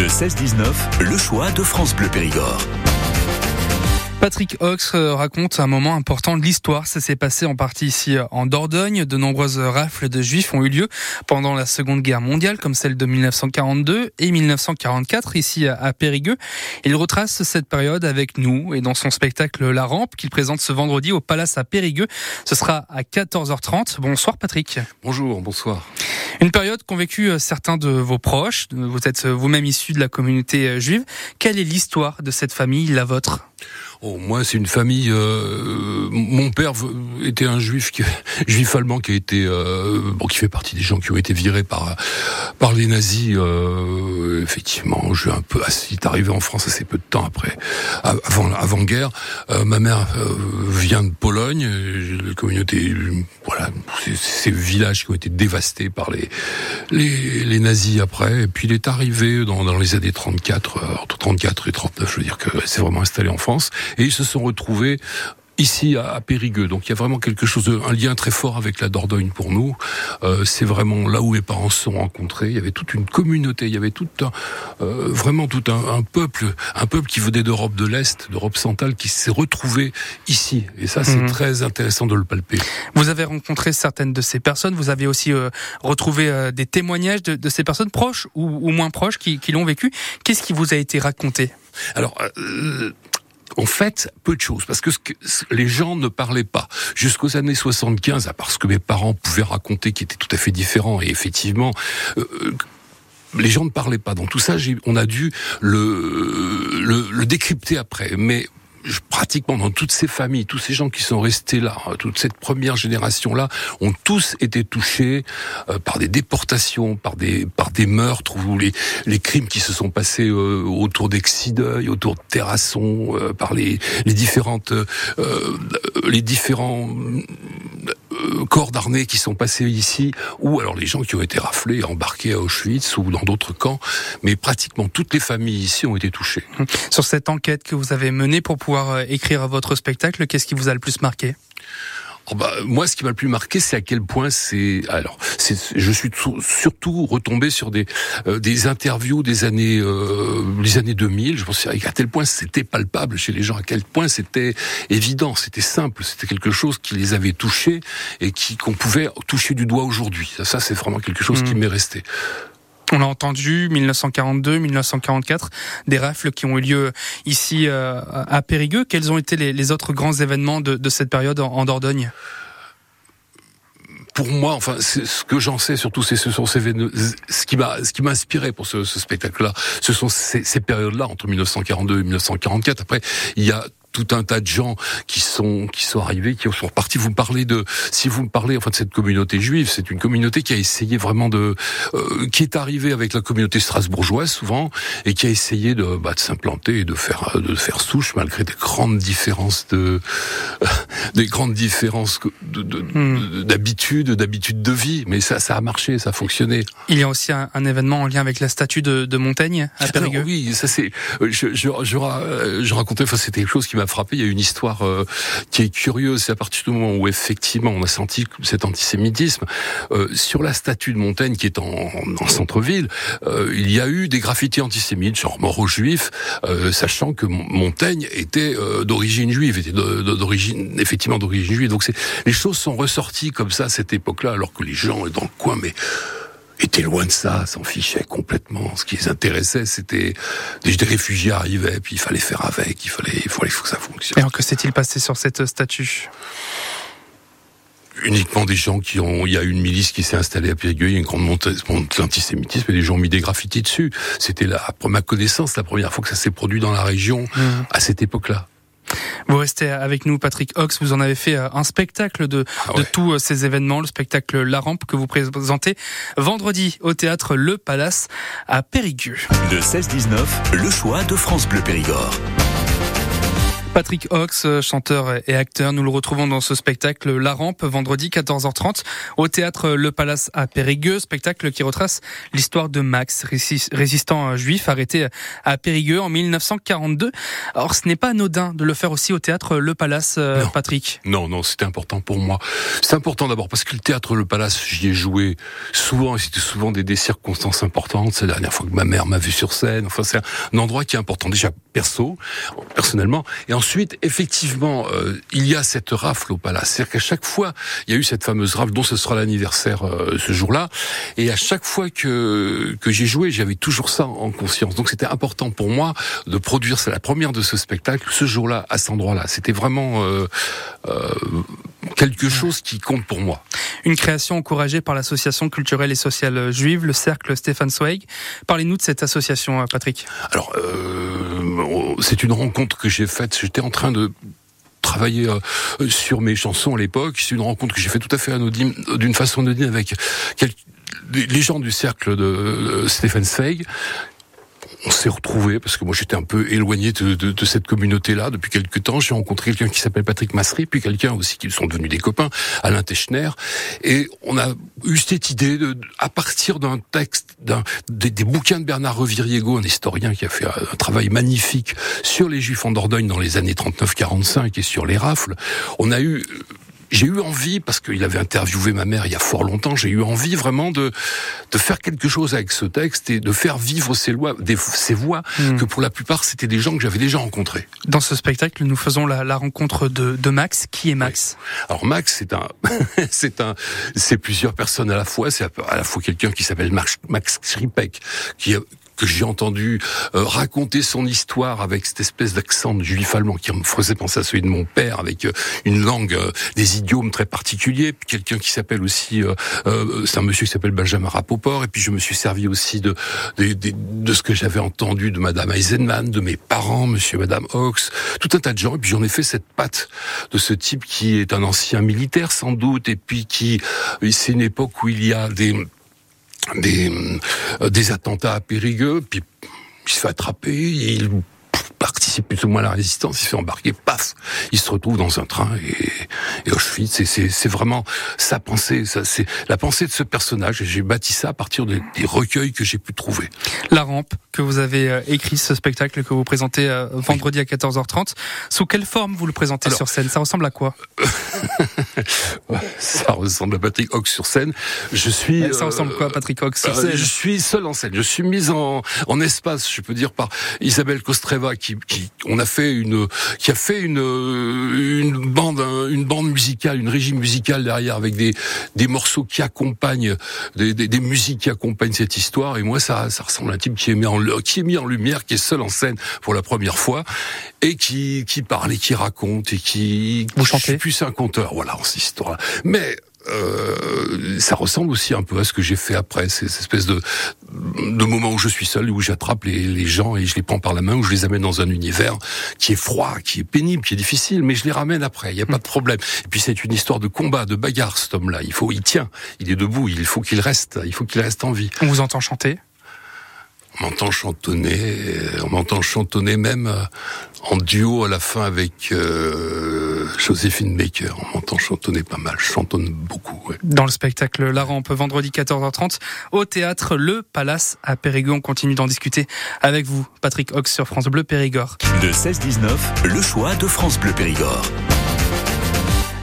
Le 16-19, le choix de France Bleu Périgord. Patrick Ox euh, raconte un moment important de l'histoire. Ça s'est passé en partie ici euh, en Dordogne. De nombreuses rafles de juifs ont eu lieu pendant la Seconde Guerre mondiale, comme celle de 1942 et 1944 ici à Périgueux. Il retrace cette période avec nous et dans son spectacle La Rampe qu'il présente ce vendredi au Palace à Périgueux. Ce sera à 14h30. Bonsoir Patrick. Bonjour, bonsoir. Une période qu'ont vécu euh, certains de vos proches. Vous êtes vous-même issu de la communauté juive. Quelle est l'histoire de cette famille, la vôtre? Oh, moi, c'est une famille. Euh, mon père était un juif, juif allemand qui a été, euh, bon, qui fait partie des gens qui ont été virés par par les nazis. Euh, effectivement, je suis est arrivé en France assez peu de temps après, avant avant guerre. Euh, ma mère euh, vient de Pologne. La communauté, voilà, ces villages qui ont été dévastés par les les, nazis après. Et puis il est arrivé dans, dans les années 34, entre 34 et 39. Je veux dire que c'est vraiment installé en France et ils se sont retrouvés ici à, Périgueux. Donc il y a vraiment quelque chose, de, un lien très fort avec la Dordogne pour nous. Euh, c'est vraiment là où mes parents se sont rencontrés. Il y avait toute une communauté, il y avait tout un, euh, vraiment tout un, peuple, un peuple qui venait d'Europe de l'Est, d'Europe centrale, qui s'est retrouvé ici. Et ça, c'est mhm. très intéressant de le palper. Vous avez rencontré certaines de ces personnes. Vous avez aussi euh, retrouvé des témoignages de, ces personnes proches ou, moins proches qui, qui l'ont vécu. Qu'est-ce qui vous a été raconté? Alors en fait, peu de choses, parce que, les gens ne parlaient pas. Jusqu'aux années 75, à part ce que mes parents pouvaient raconter, qui était tout à fait différent, et effectivement, euh, les gens ne parlaient pas. Donc tout ça, on a dû le, le, le décrypter après. Mais pratiquement dans toutes ces familles, tous ces gens qui sont restés là, hein, toute cette première génération-là, ont tous été touchés euh, par des déportations, par des par des meurtres ou les les crimes qui se sont passés euh, autour d'Exideuil, autour de Terrasson, euh, par les les différentes les différents corps d'armée qui sont passés ici, ou alors les gens qui ont été raflés, embarqués à Auschwitz ou dans d'autres camps, mais pratiquement toutes les familles ici ont été touchées. Sur cette enquête que vous avez menée pour pouvoir euh, écrire votre spectacle, qu'est-ce qui vous a le plus marqué? Oh bah, moi, ce qui m'a le plus marqué, c'est à quel point c'est. Alors, je suis surtout retombé sur des euh, des interviews des années euh, les années 2000. Je pense à tel point c'était palpable chez les gens, à quel point c'était évident, c'était simple, c'était quelque chose qui les avait touchés et qui qu'on pouvait toucher du doigt aujourd'hui. Ça, ça c'est vraiment quelque chose qui mmh. m'est resté. On a entendu 1942, 1944, des rafles qui ont eu lieu ici euh, à Périgueux. Quels ont été les, autres grands événements de, cette période en, Dordogne? Pour moi, enfin, ce que j'en sais surtout, c'est ce sont ces ce qui m'a, ce qui m'a inspiré pour ce, spectacle-là, ce sont ces, ces périodes-là entre 1942 et 1944. Après, il y a tout un tas de gens qui sont qui sont arrivés, qui sont repartis. Vous me parlez de, si vous me parlez enfin de cette communauté juive, c'est une communauté qui a essayé vraiment de, euh, qui est arrivée avec la communauté strasbourgeoise souvent et qui a essayé de, bah, de s'implanter et de faire de faire souche malgré des grandes différences de, des grandes différences hmm. d'habitude, de, d'habitude de vie. Mais ça, ça a marché, ça a fonctionné. Il y a aussi un, événement en lien avec la statue de, de Montaigne à Périgueux. oui, ça c'est, je, je, je, je racontais, enfin c'était quelque chose qui m'a frappé. Il y a une histoire euh, qui est curieuse. C'est à partir du moment où effectivement on a senti cet antisémitisme euh, sur la statue de Montaigne qui est en, en centre-ville. Euh, il y a eu des graffitis antisémites, genre mort aux juifs, sachant que Montaigne était d'origine juive, était d'origine effectivement d'origine juive. Donc les choses sont ressorties comme ça à cette époque-là, alors que les gens dans le coin, mais étaient loin de ça, s'en fichaient complètement. Ce qui les intéressait, c'était des réfugiés arrivaient, puis il fallait faire avec, il fallait, il fallait que ça fonctionne. Et alors que s'est-il passé sur cette statue? Uniquement des gens qui ont, il y a une milice qui s'est installée à Périgueux, il y a une grande montée d'antisémitisme et des gens ont mis des graffitis dessus. C'était la, pour ma connaissance, la première fois que ça s'est produit dans la région mmh. à cette époque-là. Vous restez avec nous, Patrick Ox. Vous en avez fait euh, un spectacle de, ah de tous euh, ces événements, le spectacle La Rampe que vous présentez vendredi au théâtre Le Palace à Périgueux. Le 16-19, le choix de France Bleu Périgord. Patrick Ox, euh, chanteur et acteur, nous le retrouvons dans ce spectacle La Rampe, vendredi 14h30, au théâtre Le Palace à Périgueux, spectacle qui retrace l'histoire de Max, résistant juif arrêté à Périgueux en 1942. Alors ce n'est pas anodin de le faire aussi au théâtre Le Palace, euh, Patrick. Non, non, c'était important pour moi. C'est important d'abord parce que le théâtre Le Palace, j'y ai joué souvent, et c'était souvent des, des circonstances importantes. C'est la dernière fois que ma mère m'a vu sur scène. Enfin, c'est un endroit qui est important déjà perso, personnellement, et ensuite, effectivement, euh, il y a cette rafle au palace. C'est-à-dire qu'à chaque fois, il y a eu cette fameuse rafle dont ce sera l'anniversaire euh, ce jour-là. Et à chaque fois que, que j'ai joué, j'avais toujours ça en conscience. Donc c'était important pour moi de produire, c'est la première de ce spectacle, ce jour-là, à cet endroit-là. C'était vraiment euh, euh, quelque chose qui compte pour moi. Une création encouragée par l'association culturelle et sociale juive, le Cercle Stéphane Zweig. Parlez-nous de cette association, Patrick. Alors, euh, c'est une rencontre que j'ai faite. J'étais en train de travailler euh, sur mes chansons à l'époque. C'est une rencontre que j'ai fait tout à fait anodine, d'une façon anodine avec les gens du cercle de euh, Stéphane Zweig on s'est retrouvés parce que moi j'étais un peu éloigné de, de, de cette communauté-là depuis quelques temps. J'ai rencontré quelqu'un qui s'appelle Patrick Massery, puis quelqu'un aussi qui sont devenus des copains, Alain Techner, et on a eu cette idée à partir d'un texte, des, des, bouquins de Bernard Reviriego, un historien qui a fait un, travail magnifique sur les Juifs en Dordogne dans les années 39-45 et sur les rafles, on a eu j'ai eu envie, parce qu'il avait interviewé ma mère il y a fort longtemps, j'ai eu envie vraiment de, de faire quelque chose avec ce texte et de faire vivre ces, lois, des, ces voix hmm. que pour la plupart c'était des gens que j'avais déjà rencontrés. Dans ce spectacle, nous faisons la, la rencontre de, de, Max. Qui est Max? Alors Max, c'est un, c'est un, c'est plusieurs personnes à la fois. C'est à la fois quelqu'un qui s'appelle Max, Max Schripek, qui, que j'ai entendu euh, raconter son histoire avec cette espèce d'accent de juif allemand qui me faisait penser à celui de mon père, avec euh, une langue, euh, des idiomes très particuliers. Quelqu'un qui s'appelle aussi, c'est un monsieur qui s'appelle Benjamin Rapoport. Et puis je me suis servi aussi de de, de, de ce que j'avais entendu de Madame Eisenman, de mes parents, Monsieur et Madame Hawks, tout un tas de gens. Et puis j'en ai fait cette patte de ce type qui est un ancien militaire sans doute, et puis qui, c'est une époque où il y a des des, euh, des attentats à Périgueux, puis il se fait attraper, il participe plus ou moins à la résistance, il se fait embarquer, paf, il se retrouve dans un train et, et Auschwitz, c'est vraiment sa pensée, ça, c'est la pensée de ce personnage et j'ai bâti ça à partir des, des recueils que j'ai pu trouver. La rampe que vous avez euh, écrit, ce spectacle que vous présentez euh, vendredi à 14h30, sous quelle forme vous le présentez Alors, sur scène? Ça ressemble à quoi? Ça ressemble à Patrick Hawk sur scène. Je suis. Ça ressemble à quoi, Patrick Hawk sur scène? Je suis seul en scène. Je suis mise en, en espace, je peux dire, par Isabelle Kostreva qui qui, on a fait une, qui a fait une, une bande, une bande musicale, une régie musicale derrière avec des, des morceaux qui accompagnent, des, des, des musiques qui accompagnent cette histoire. Et moi, ça, ça ressemble à un type qui est mis en, qui est mis en lumière, qui est seul en scène pour la première fois et qui, qui parle et qui raconte et qui, vous chantez? plus un conteur. Voilà, en cette histoire. Mais euh, ça ressemble aussi un peu à ce que j'ai fait après, ces espèces de, de moments où je suis seul, où j'attrape les, les, gens et je les prends par la main, où je les amène dans un univers qui est froid, qui est pénible, qui est difficile, mais je les ramène après, il n'y a pas de problème. Et puis c'est une histoire de combat, de bagarre, cet homme-là. Il faut, il tient, il est debout, il faut qu'il reste, il faut qu'il reste en vie. On vous entend chanter? On m'entend chantonner, on m'entend chantonner même euh, en duo à la fin avec euh, Joséphine Baker. On m'entend chantonner pas mal, chantonne beaucoup. Ouais. Dans le spectacle La Rampe, vendredi 14h30, au théâtre Le Palace à Périgord. On continue d'en discuter avec vous, Patrick Ox sur France Bleu Périgord. De 16-19, le choix de France Bleu Périgord.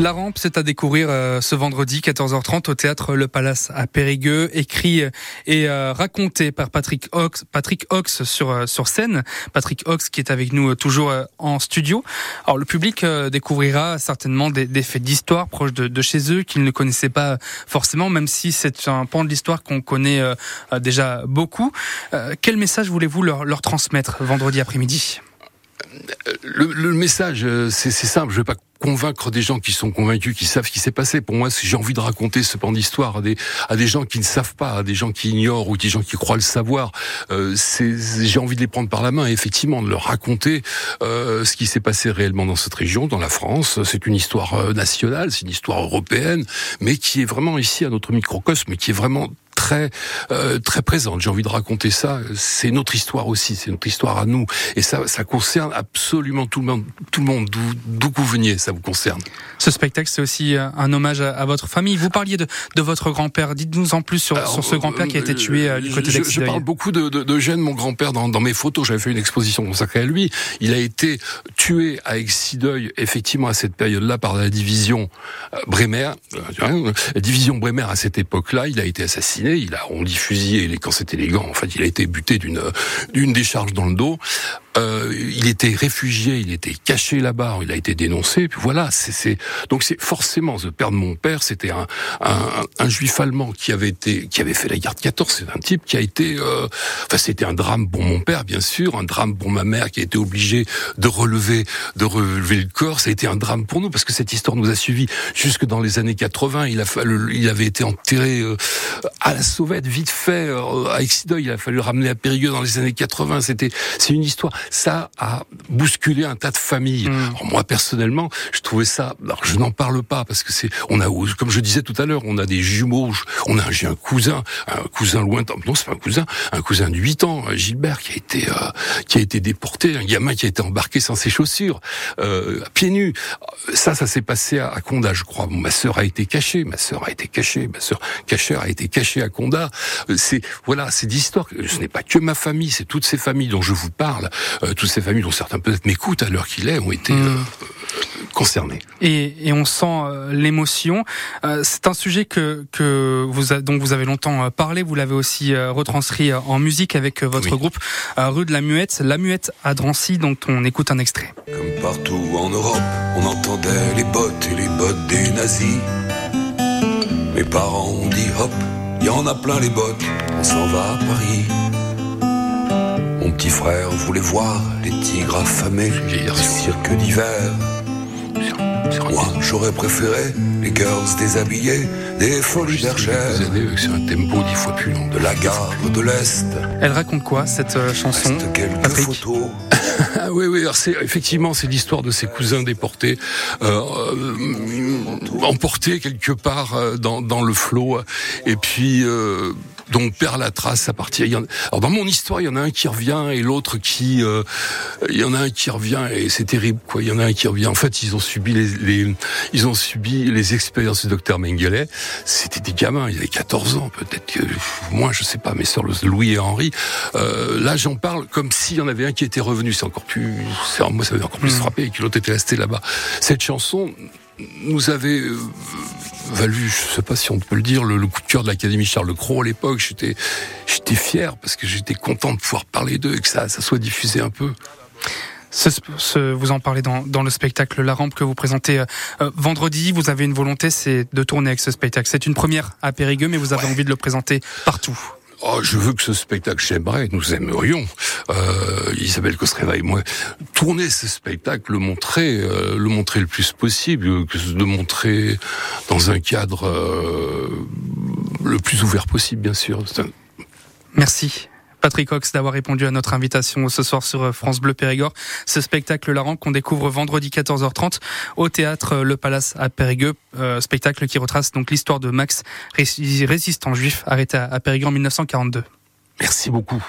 La rampe, c'est à découvrir euh, ce vendredi 14h30 au théâtre Le Palace à Périgueux, écrit et euh, raconté par Patrick Ox, Patrick Ox sur euh, sur scène. Patrick Ox qui est avec nous toujours en studio. Alors le public découvrira certainement des, des faits d'histoire proches de, chez eux qu'ils ne connaissaient pas forcément, même si c'est un pan de l'histoire qu'on connaît déjà beaucoup. quel message voulez-vous leur transmettre vendredi après-midi? Le, le, message, c'est simple. Je vais pas convaincre des gens qui sont convaincus, qui savent ce qui s'est passé. Pour moi, j'ai envie de raconter ce pan d'histoire à des, à des gens qui ne savent pas, à des gens qui ignorent ou des gens qui croient le savoir. Euh, j'ai envie de les prendre par la main et effectivement de leur raconter euh, ce qui s'est passé réellement dans cette région, dans la France. C'est une histoire euh, nationale, c'est une histoire européenne, mais qui est vraiment ici à notre microcosme, qui est vraiment très euh, très présente. J'ai envie de raconter ça. C'est notre histoire aussi, c'est notre histoire à nous, et ça ça concerne absolument tout le monde, tout le monde d'où vous veniez, ça vous concerne. Ce spectacle, c'est aussi euh, un hommage à, votre famille. Vous parliez de, de votre grand-père. Dites-nous en plus sur, sur ce grand-père qui a été tué du côté je, je parle beaucoup de, de, de Gênes, mon grand-père, dans, dans mes photos. J'avais fait une exposition consacrée à lui. Il a été tué à Excideuil, effectivement, à cette période-là, par la division Bremer. La division Bremer, à cette époque-là, il a été assassiné il a, on dit fusillé, quand c'était élégant, en fait, il a été buté d'une d'une décharge dans le dos. Euh, il était réfugié, il était caché là-bas, il a été dénoncé. Puis voilà, c'est donc c'est forcément le père de mon père, c'était un, un, un, juif allemand qui avait été qui avait fait la guerre de 14. C'est un type qui a été, euh, enfin c'était un drame pour mon père bien sûr, un drame pour ma mère qui a été obligée de relever de relever le corps. Ça a été un drame pour nous parce que cette histoire nous a suivis jusque dans les années 80. Il a fallu, il avait été enterré euh, à la Sauvette vite fait euh, à Exideuil. Il a fallu le ramener à Périgueux dans les années 80. C'était c'est une histoire ça a bousculé un tas de familles. Mm. moi personnellement, je trouvais ça. Alors je n'en parle pas parce que c'est, on a, comme je disais tout à l'heure, on a des jumeaux. On a, j'ai un cousin, un cousin lointain. Non, c'est pas un cousin, un cousin de 8 ans, Gilbert, qui a été, euh, qui a été déporté, un gamin qui a été embarqué sans ses chaussures, euh, pieds nus. Ça, ça s'est passé à, Conda, je crois. ma sœur a été cachée, ma sœur a été cachée, ma sœur cachère a été cachée à Conda. Euh, c'est voilà, c'est d'histoire. Ce n'est pas que ma famille, c'est toutes ces familles dont je vous parle. Euh, toutes ces familles dont certains peut-être m'écoutent à l'heure qu'il est ont été euh, concernées. Et, et, on sent euh, l'émotion. c'est un sujet que, que vous a, dont vous avez longtemps parlé. Vous l'avez aussi retranscrit en musique avec votre groupe Rue de la Muette, La Muette à Drancy, dont on écoute un extrait. Comme partout en Europe, on entendait les bottes et les bottes des nazis. Mes parents ont dit hop, il y en a plein les bottes, on s'en va à Paris. Mon petit frère voulait voir les tigres affamés, le cirque d'hiver. Moi, j'aurais préféré les girls déshabillées, des folies bergères. C'est un tempo dix fois plus long. De la gare de l'Est. Elle raconte quoi, cette euh, chanson quelques photos. Ah oui, oui, alors c'est, effectivement, c'est l'histoire de ses cousins déportés, euh, euh emportés quelque part euh, dans, dans le flot. Et puis... Euh, donc perd la trace à partir. Alors dans mon histoire, il y en a un qui revient et l'autre qui, euh, il y en a un qui revient et c'est terrible quoi. Il y en a un qui revient. En fait, ils ont subi les, les ils ont subi les expériences du docteur Mengele. C'était des gamins, ils avaient 14 ans peut-être que moi je sais pas, mes sœurs Louis et Henri. Euh, là, j'en parle comme s'il y en avait un qui était revenu. C'est encore plus, moi ça m'a encore plus mmh. frappé et que l'autre était resté là-bas. Cette chanson nous avait euh, valu, je sais pas si on peut le dire, le, coup de cœur de l'Académie Charles Cros à l'époque. J'étais, j'étais fier parce que j'étais content de pouvoir parler d'eux et que ça, ça soit diffusé un peu. Ce, vous en parlez dans, dans, le spectacle La Rampe que vous présentez euh, euh, vendredi. Vous avez une volonté, c'est de tourner avec ce spectacle. C'est une première à Périgueux, mais vous avez envie de le présenter partout. Oh, je veux que ce spectacle, j'aimerais, nous aimerions, euh, Isabelle Costreva et moi, tourner ce spectacle, le montrer, euh, le montrer le plus possible, que de montrer dans un cadre euh, le plus ouvert possible, bien sûr. Merci. Patrick Cox d'avoir répondu à notre invitation ce soir sur euh, France Bleu Périgord. Ce spectacle Laurent qu'on découvre vendredi 14h30 au théâtre euh, Le Palace à Périgueux. Euh, spectacle qui retrace donc l'histoire de Max, résistant juif arrêté à Périgueux en 1942. Merci beaucoup.